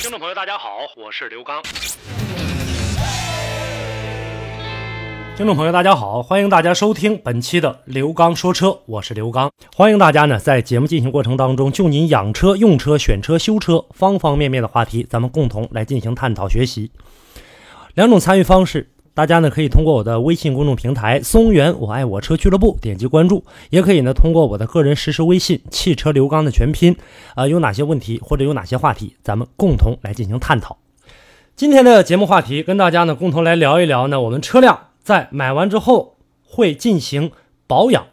听众朋友，大家好，我是刘刚。听众朋友，大家好，欢迎大家收听本期的刘刚说车，我是刘刚。欢迎大家呢，在节目进行过程当中，就您养车、用车、选车、修车方方面面的话题，咱们共同来进行探讨学习。两种参与方式，大家呢可以通过我的微信公众平台“松原我爱我车俱乐部”点击关注，也可以呢通过我的个人实时微信“汽车刘刚”的全拼，啊，有哪些问题或者有哪些话题，咱们共同来进行探讨。今天的节目话题，跟大家呢共同来聊一聊呢，我们车辆在买完之后会进行保养。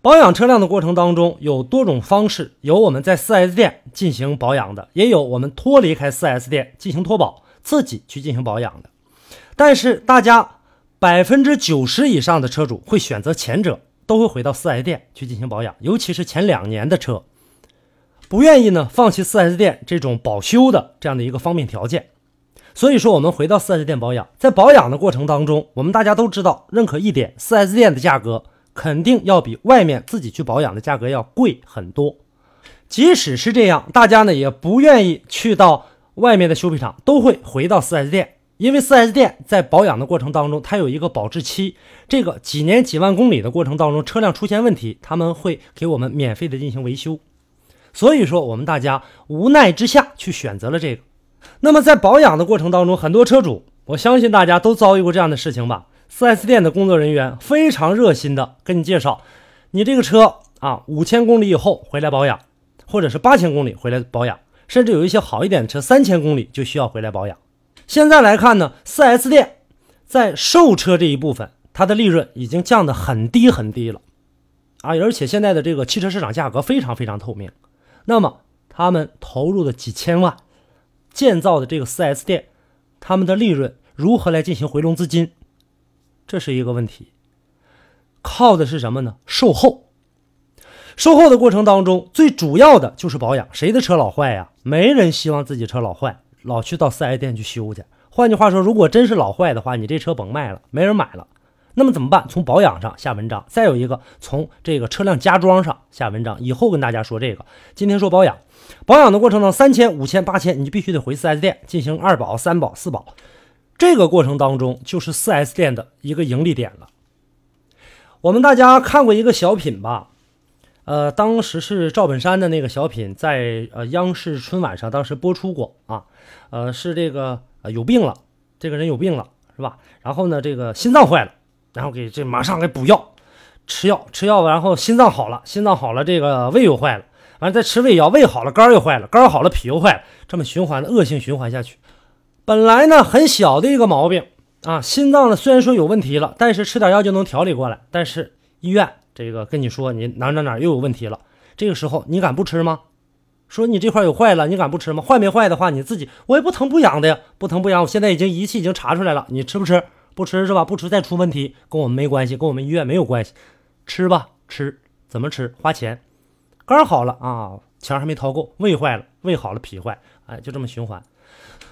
保养车辆的过程当中有多种方式，有我们在 4S 店进行保养的，也有我们脱离开 4S 店进行脱保，自己去进行保养的。但是大家百分之九十以上的车主会选择前者，都会回到 4S 店去进行保养，尤其是前两年的车，不愿意呢放弃 4S 店这种保修的这样的一个方便条件。所以说，我们回到 4S 店保养，在保养的过程当中，我们大家都知道，认可一点，4S 店的价格肯定要比外面自己去保养的价格要贵很多。即使是这样，大家呢也不愿意去到外面的修配厂，都会回到 4S 店，因为 4S 店在保养的过程当中，它有一个保质期，这个几年几万公里的过程当中，车辆出现问题，他们会给我们免费的进行维修。所以说，我们大家无奈之下去选择了这个。那么在保养的过程当中，很多车主，我相信大家都遭遇过这样的事情吧？4S 店的工作人员非常热心的跟你介绍，你这个车啊，五千公里以后回来保养，或者是八千公里回来保养，甚至有一些好一点的车，三千公里就需要回来保养。现在来看呢，4S 店在售车这一部分，它的利润已经降得很低很低了啊，而且现在的这个汽车市场价格非常非常透明，那么他们投入的几千万。建造的这个 4S 店，他们的利润如何来进行回笼资金？这是一个问题。靠的是什么呢？售后。售后的过程当中，最主要的就是保养。谁的车老坏呀？没人希望自己车老坏，老去到 4S 店去修去。换句话说，如果真是老坏的话，你这车甭卖了，没人买了。那么怎么办？从保养上下文章。再有一个，从这个车辆加装上下文章。以后跟大家说这个。今天说保养。保养的过程中，三千、五千、八千，你就必须得回 4S 店进行二保、三保、四保。这个过程当中，就是 4S 店的一个盈利点了。我们大家看过一个小品吧？呃，当时是赵本山的那个小品，在呃央视春晚上当时播出过啊。呃，是这个呃有病了，这个人有病了，是吧？然后呢，这个心脏坏了，然后给这马上给补药，吃药吃药，然后心脏好了，心脏好了，这个胃又坏了。完了再吃胃药，胃好了肝又坏了，肝好了脾又坏了，这么循环的恶性循环下去。本来呢很小的一个毛病啊，心脏呢虽然说有问题了，但是吃点药就能调理过来。但是医院这个跟你说你哪哪哪又有问题了，这个时候你敢不吃吗？说你这块有坏了，你敢不吃吗？坏没坏的话你自己我也不疼不痒的呀，不疼不痒。我现在已经仪器已经查出来了，你吃不吃？不吃是吧？不吃再出问题跟我们没关系，跟我们医院没有关系。吃吧，吃怎么吃？花钱。肝好了啊，钱还没掏够，胃坏了，胃好了，脾坏，哎，就这么循环。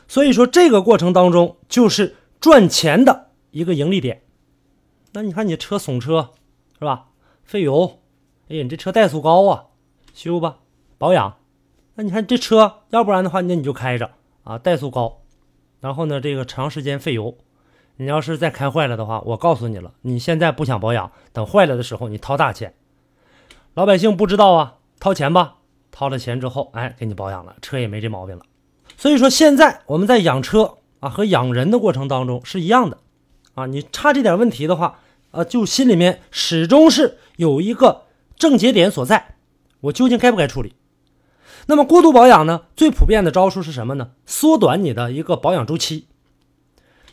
所以说这个过程当中就是赚钱的一个盈利点。那你看你车损车是吧？费油，哎呀，你这车怠速高啊，修吧，保养。那你看这车，要不然的话，那你就开着啊，怠速高，然后呢，这个长时间费油。你要是再开坏了的话，我告诉你了，你现在不想保养，等坏了的时候你掏大钱。老百姓不知道啊。掏钱吧，掏了钱之后，哎，给你保养了，车也没这毛病了。所以说，现在我们在养车啊和养人的过程当中是一样的，啊，你差这点问题的话，呃，就心里面始终是有一个症结点所在，我究竟该不该处理？那么过度保养呢？最普遍的招数是什么呢？缩短你的一个保养周期。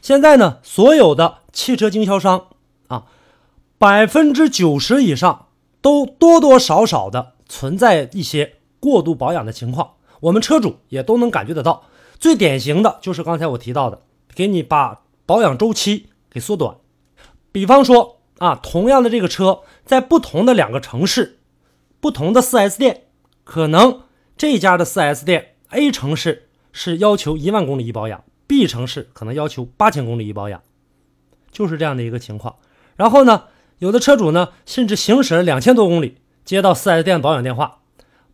现在呢，所有的汽车经销商啊，百分之九十以上都多多少少的。存在一些过度保养的情况，我们车主也都能感觉得到。最典型的就是刚才我提到的，给你把保养周期给缩短。比方说啊，同样的这个车，在不同的两个城市、不同的 4S 店，可能这家的 4S 店 A 城市是要求一万公里一保养，B 城市可能要求八千公里一保养，就是这样的一个情况。然后呢，有的车主呢，甚至行驶了两千多公里，接到 4S 店保养电话。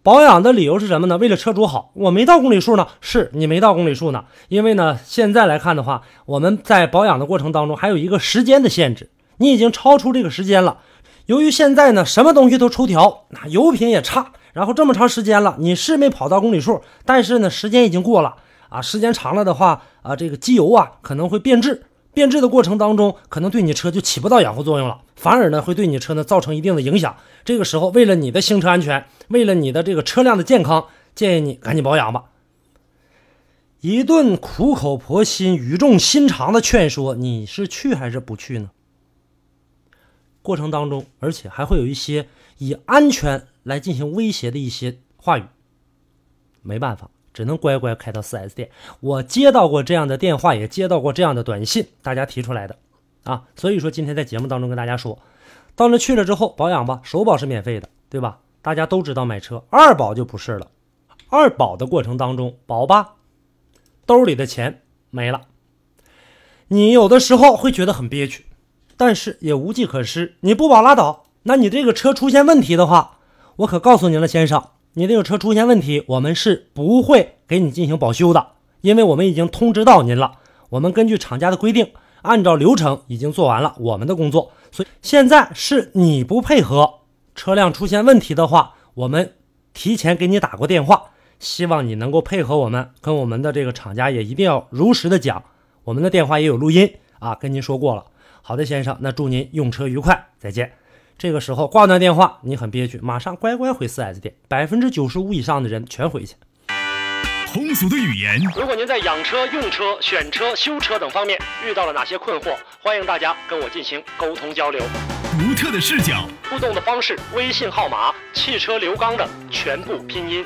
保养的理由是什么呢？为了车主好，我没到公里数呢，是你没到公里数呢。因为呢，现在来看的话，我们在保养的过程当中还有一个时间的限制，你已经超出这个时间了。由于现在呢，什么东西都抽条，那油品也差，然后这么长时间了，你是没跑到公里数，但是呢，时间已经过了啊，时间长了的话啊，这个机油啊可能会变质。变质的过程当中，可能对你车就起不到养护作用了，反而呢会对你车呢造成一定的影响。这个时候，为了你的行车安全，为了你的这个车辆的健康，建议你赶紧保养吧。一顿苦口婆心、语重心长的劝说，你是去还是不去呢？过程当中，而且还会有一些以安全来进行威胁的一些话语，没办法。只能乖乖开到 4S 店。我接到过这样的电话，也接到过这样的短信，大家提出来的啊。所以说今天在节目当中跟大家说，到那去了之后保养吧，首保是免费的，对吧？大家都知道买车二保就不是了，二保的过程当中保吧，兜里的钱没了，你有的时候会觉得很憋屈，但是也无计可施。你不保拉倒，那你这个车出现问题的话，我可告诉您了，先生。你这个车出现问题，我们是不会给你进行保修的，因为我们已经通知到您了。我们根据厂家的规定，按照流程已经做完了我们的工作。所以现在是你不配合，车辆出现问题的话，我们提前给你打过电话，希望你能够配合我们，跟我们的这个厂家也一定要如实的讲。我们的电话也有录音啊，跟您说过了。好的，先生，那祝您用车愉快，再见。这个时候挂断电话，你很憋屈，马上乖乖回 4S 店，百分之九十五以上的人全回去。通俗的语言，如果您在养车、用车、选车、修车等方面遇到了哪些困惑，欢迎大家跟我进行沟通交流。独特的视角，互动的方式，微信号码：汽车刘刚的全部拼音。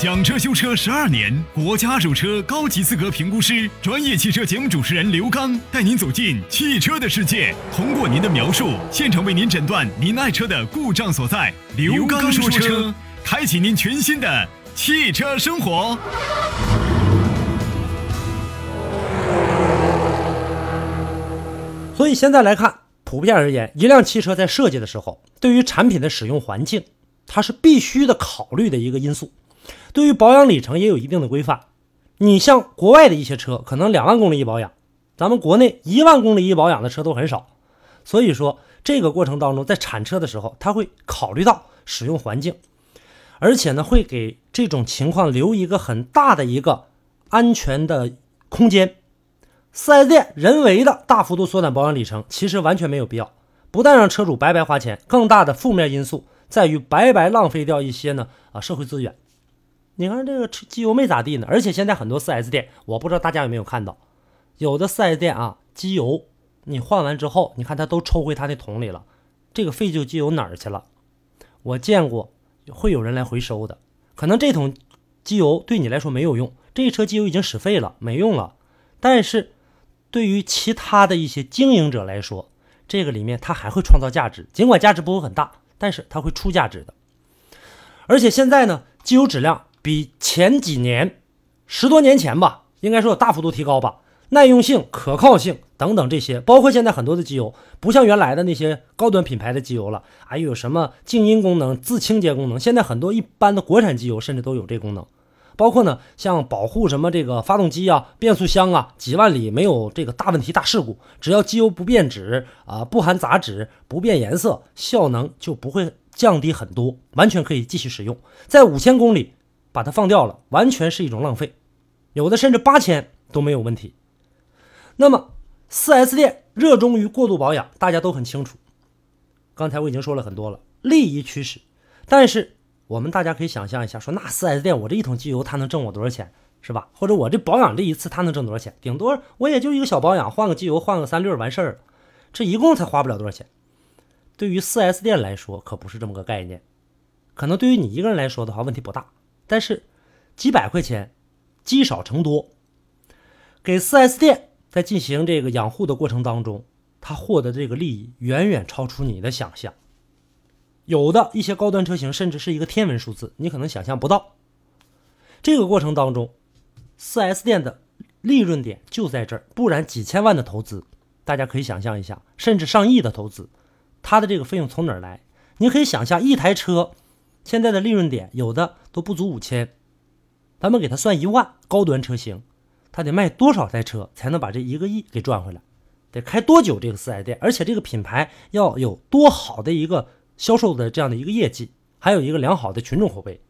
讲车修车十二年，国家二手车高级资格评估师，专业汽车节目主持人刘刚带您走进汽车的世界，通过您的描述，现场为您诊断您爱车的故障所在。刘刚说车，开启您全新的汽车生活。所以现在来看，普遍而言，一辆汽车在设计的时候，对于产品的使用环境，它是必须的考虑的一个因素。对于保养里程也有一定的规范，你像国外的一些车，可能两万公里一保养，咱们国内一万公里一保养的车都很少。所以说，这个过程当中，在产车的时候，他会考虑到使用环境，而且呢，会给这种情况留一个很大的一个安全的空间。四 S 店人为的大幅度缩短保养里程，其实完全没有必要，不但让车主白白花钱，更大的负面因素在于白白浪费掉一些呢啊社会资源。你看这个机油没咋地呢，而且现在很多 4S 店，我不知道大家有没有看到，有的 4S 店啊，机油你换完之后，你看他都抽回他那桶里了，这个废旧机油哪儿去了？我见过会有人来回收的，可能这桶机油对你来说没有用，这一车机油已经使废了，没用了。但是对于其他的一些经营者来说，这个里面它还会创造价值，尽管价值不会很大，但是它会出价值的。而且现在呢，机油质量。比前几年，十多年前吧，应该说有大幅度提高吧。耐用性、可靠性等等这些，包括现在很多的机油，不像原来的那些高端品牌的机油了，还有什么静音功能、自清洁功能。现在很多一般的国产机油甚至都有这功能，包括呢，像保护什么这个发动机啊、变速箱啊，几万里没有这个大问题、大事故，只要机油不变质啊、不含杂质、不变颜色，效能就不会降低很多，完全可以继续使用，在五千公里。把它放掉了，完全是一种浪费。有的甚至八千都没有问题。那么，4S 店热衷于过度保养，大家都很清楚。刚才我已经说了很多了，利益驱使。但是我们大家可以想象一下，说那 4S 店我这一桶机油它能挣我多少钱，是吧？或者我这保养这一次它能挣多少钱？顶多我也就一个小保养，换个机油，换个三滤完事儿了。这一共才花不了多少钱。对于 4S 店来说，可不是这么个概念。可能对于你一个人来说的话，问题不大。但是，几百块钱，积少成多，给 4S 店在进行这个养护的过程当中，他获得这个利益远远超出你的想象。有的一些高端车型甚至是一个天文数字，你可能想象不到。这个过程当中，4S 店的利润点就在这儿，不然几千万的投资，大家可以想象一下，甚至上亿的投资，它的这个费用从哪儿来？你可以想象一台车现在的利润点有的都不足五千，咱们给他算一万，高端车型，他得卖多少台车才能把这一个亿给赚回来？得开多久这个 4S 店？而且这个品牌要有多好的一个销售的这样的一个业绩，还有一个良好的群众口碑。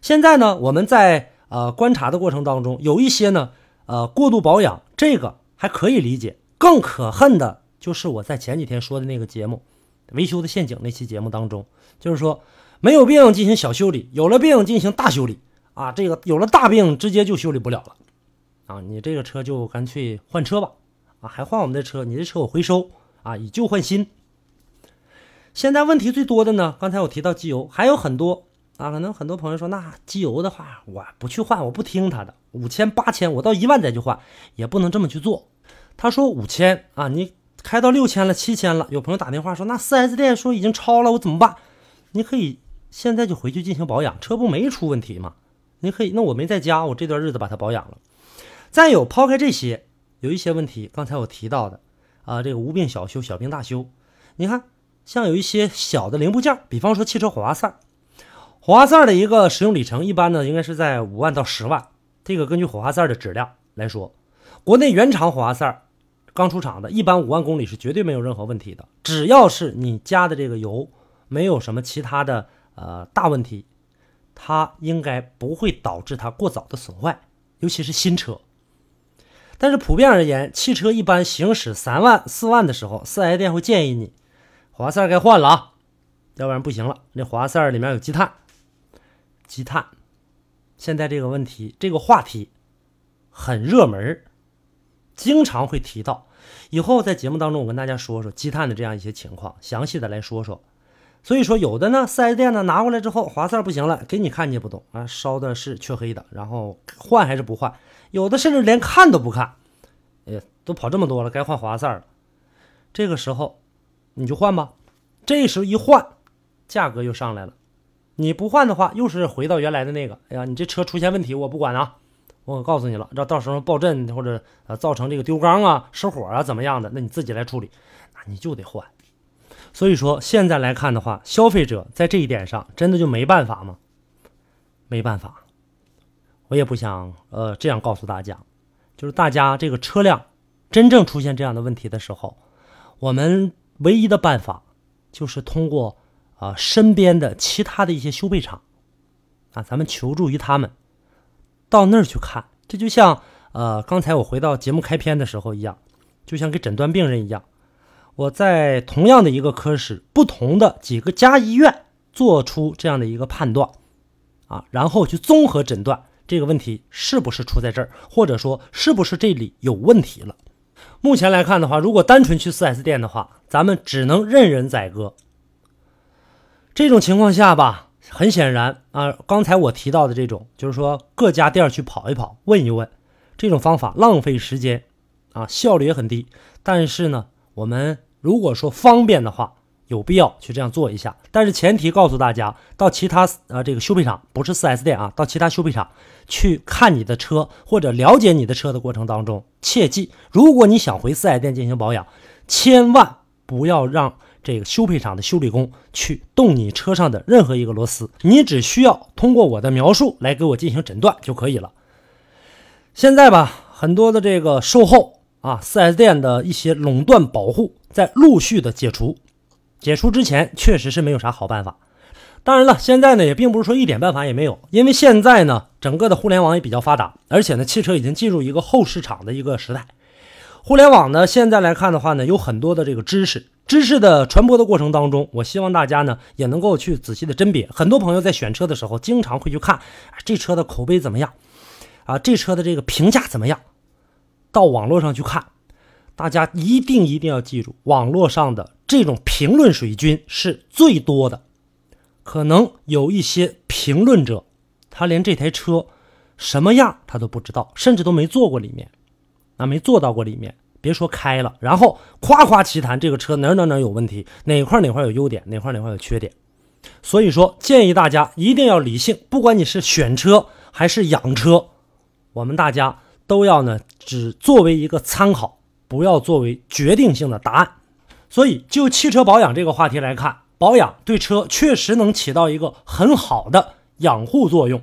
现在呢，我们在呃观察的过程当中，有一些呢，呃过度保养，这个还可以理解。更可恨的就是我在前几天说的那个节目《维修的陷阱》那期节目当中，就是说没有病进行小修理，有了病进行大修理啊，这个有了大病直接就修理不了了啊，你这个车就干脆换车吧啊，还换我们的车，你这车我回收啊，以旧换新。现在问题最多的呢，刚才我提到机油，还有很多。啊，可能很多朋友说，那机油的话，我不去换，我不听他的，五千八千，我到一万再去换，也不能这么去做。他说五千啊，你开到六千了、七千了，有朋友打电话说，那 4S 店说已经超了，我怎么办？你可以现在就回去进行保养，车不没出问题吗？你可以，那我没在家，我这段日子把它保养了。再有，抛开这些，有一些问题，刚才我提到的啊，这个无病小修，小病大修。你看，像有一些小的零部件，比方说汽车火花塞。火花塞的一个使用里程，一般呢应该是在五万到十万。这个根据火花塞的质量来说，国内原厂火花塞刚出厂的，一般五万公里是绝对没有任何问题的。只要是你加的这个油没有什么其他的呃大问题，它应该不会导致它过早的损坏，尤其是新车。但是普遍而言，汽车一般行驶三万四万的时候，四 S 店会建议你火花塞该换了啊，要不然不行了。那火花塞里面有积碳。积碳，现在这个问题，这个话题很热门，经常会提到。以后在节目当中，我跟大家说说积碳的这样一些情况，详细的来说说。所以说，有的呢，4S 店呢拿过来之后，华赛不行了，给你看你也不懂啊，烧的是黢黑的，然后换还是不换？有的甚至连看都不看，哎，都跑这么多了，该换华赛了。这个时候你就换吧，这时候一换，价格又上来了。你不换的话，又是回到原来的那个。哎呀，你这车出现问题，我不管啊！我可告诉你了，这到时候爆震或者呃造成这个丢缸啊、失火啊怎么样的，那你自己来处理，那你就得换。所以说现在来看的话，消费者在这一点上真的就没办法吗？没办法。我也不想呃这样告诉大家，就是大家这个车辆真正出现这样的问题的时候，我们唯一的办法就是通过。啊，身边的其他的一些修配厂，啊，咱们求助于他们，到那儿去看，这就像呃，刚才我回到节目开篇的时候一样，就像给诊断病人一样，我在同样的一个科室，不同的几个家医院做出这样的一个判断，啊，然后去综合诊断这个问题是不是出在这儿，或者说是不是这里有问题了。目前来看的话，如果单纯去 4S 店的话，咱们只能任人宰割。这种情况下吧，很显然啊，刚才我提到的这种，就是说各家店去跑一跑，问一问，这种方法浪费时间，啊，效率也很低。但是呢，我们如果说方便的话，有必要去这样做一下。但是前提告诉大家，到其他啊这个修配厂，不是 4S 店啊，到其他修配厂去看你的车或者了解你的车的过程当中，切记，如果你想回 4S 店进行保养，千万不要让。这个修配厂的修理工去动你车上的任何一个螺丝，你只需要通过我的描述来给我进行诊断就可以了。现在吧，很多的这个售后啊，4S 店的一些垄断保护在陆续的解除，解除之前确实是没有啥好办法。当然了，现在呢也并不是说一点办法也没有，因为现在呢整个的互联网也比较发达，而且呢汽车已经进入一个后市场的一个时代。互联网呢现在来看的话呢，有很多的这个知识。知识的传播的过程当中，我希望大家呢也能够去仔细的甄别。很多朋友在选车的时候，经常会去看这车的口碑怎么样，啊，这车的这个评价怎么样，到网络上去看。大家一定一定要记住，网络上的这种评论水军是最多的，可能有一些评论者他连这台车什么样他都不知道，甚至都没坐过里面，啊，没坐到过里面，别说开了，然后夸夸其谈这个车哪哪哪有问题，哪块哪块有优点，哪块哪块有缺点。所以说，建议大家一定要理性，不管你是选车还是养车，我们大家都要呢只作为一个参考，不要作为决定性的答案。所以，就汽车保养这个话题来看，保养对车确实能起到一个很好的养护作用，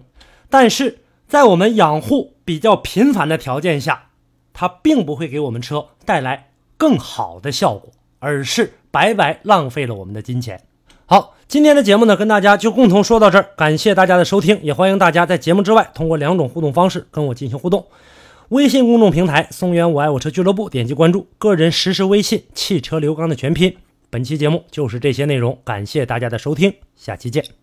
但是在我们养护比较频繁的条件下，它并不会给我们车带来更好的效果，而是白白浪费了我们的金钱。好，今天的节目呢，跟大家就共同说到这儿，感谢大家的收听，也欢迎大家在节目之外通过两种互动方式跟我进行互动：微信公众平台“松原我爱我车俱乐部”，点击关注；个人实时微信“汽车刘刚”的全拼。本期节目就是这些内容，感谢大家的收听，下期见。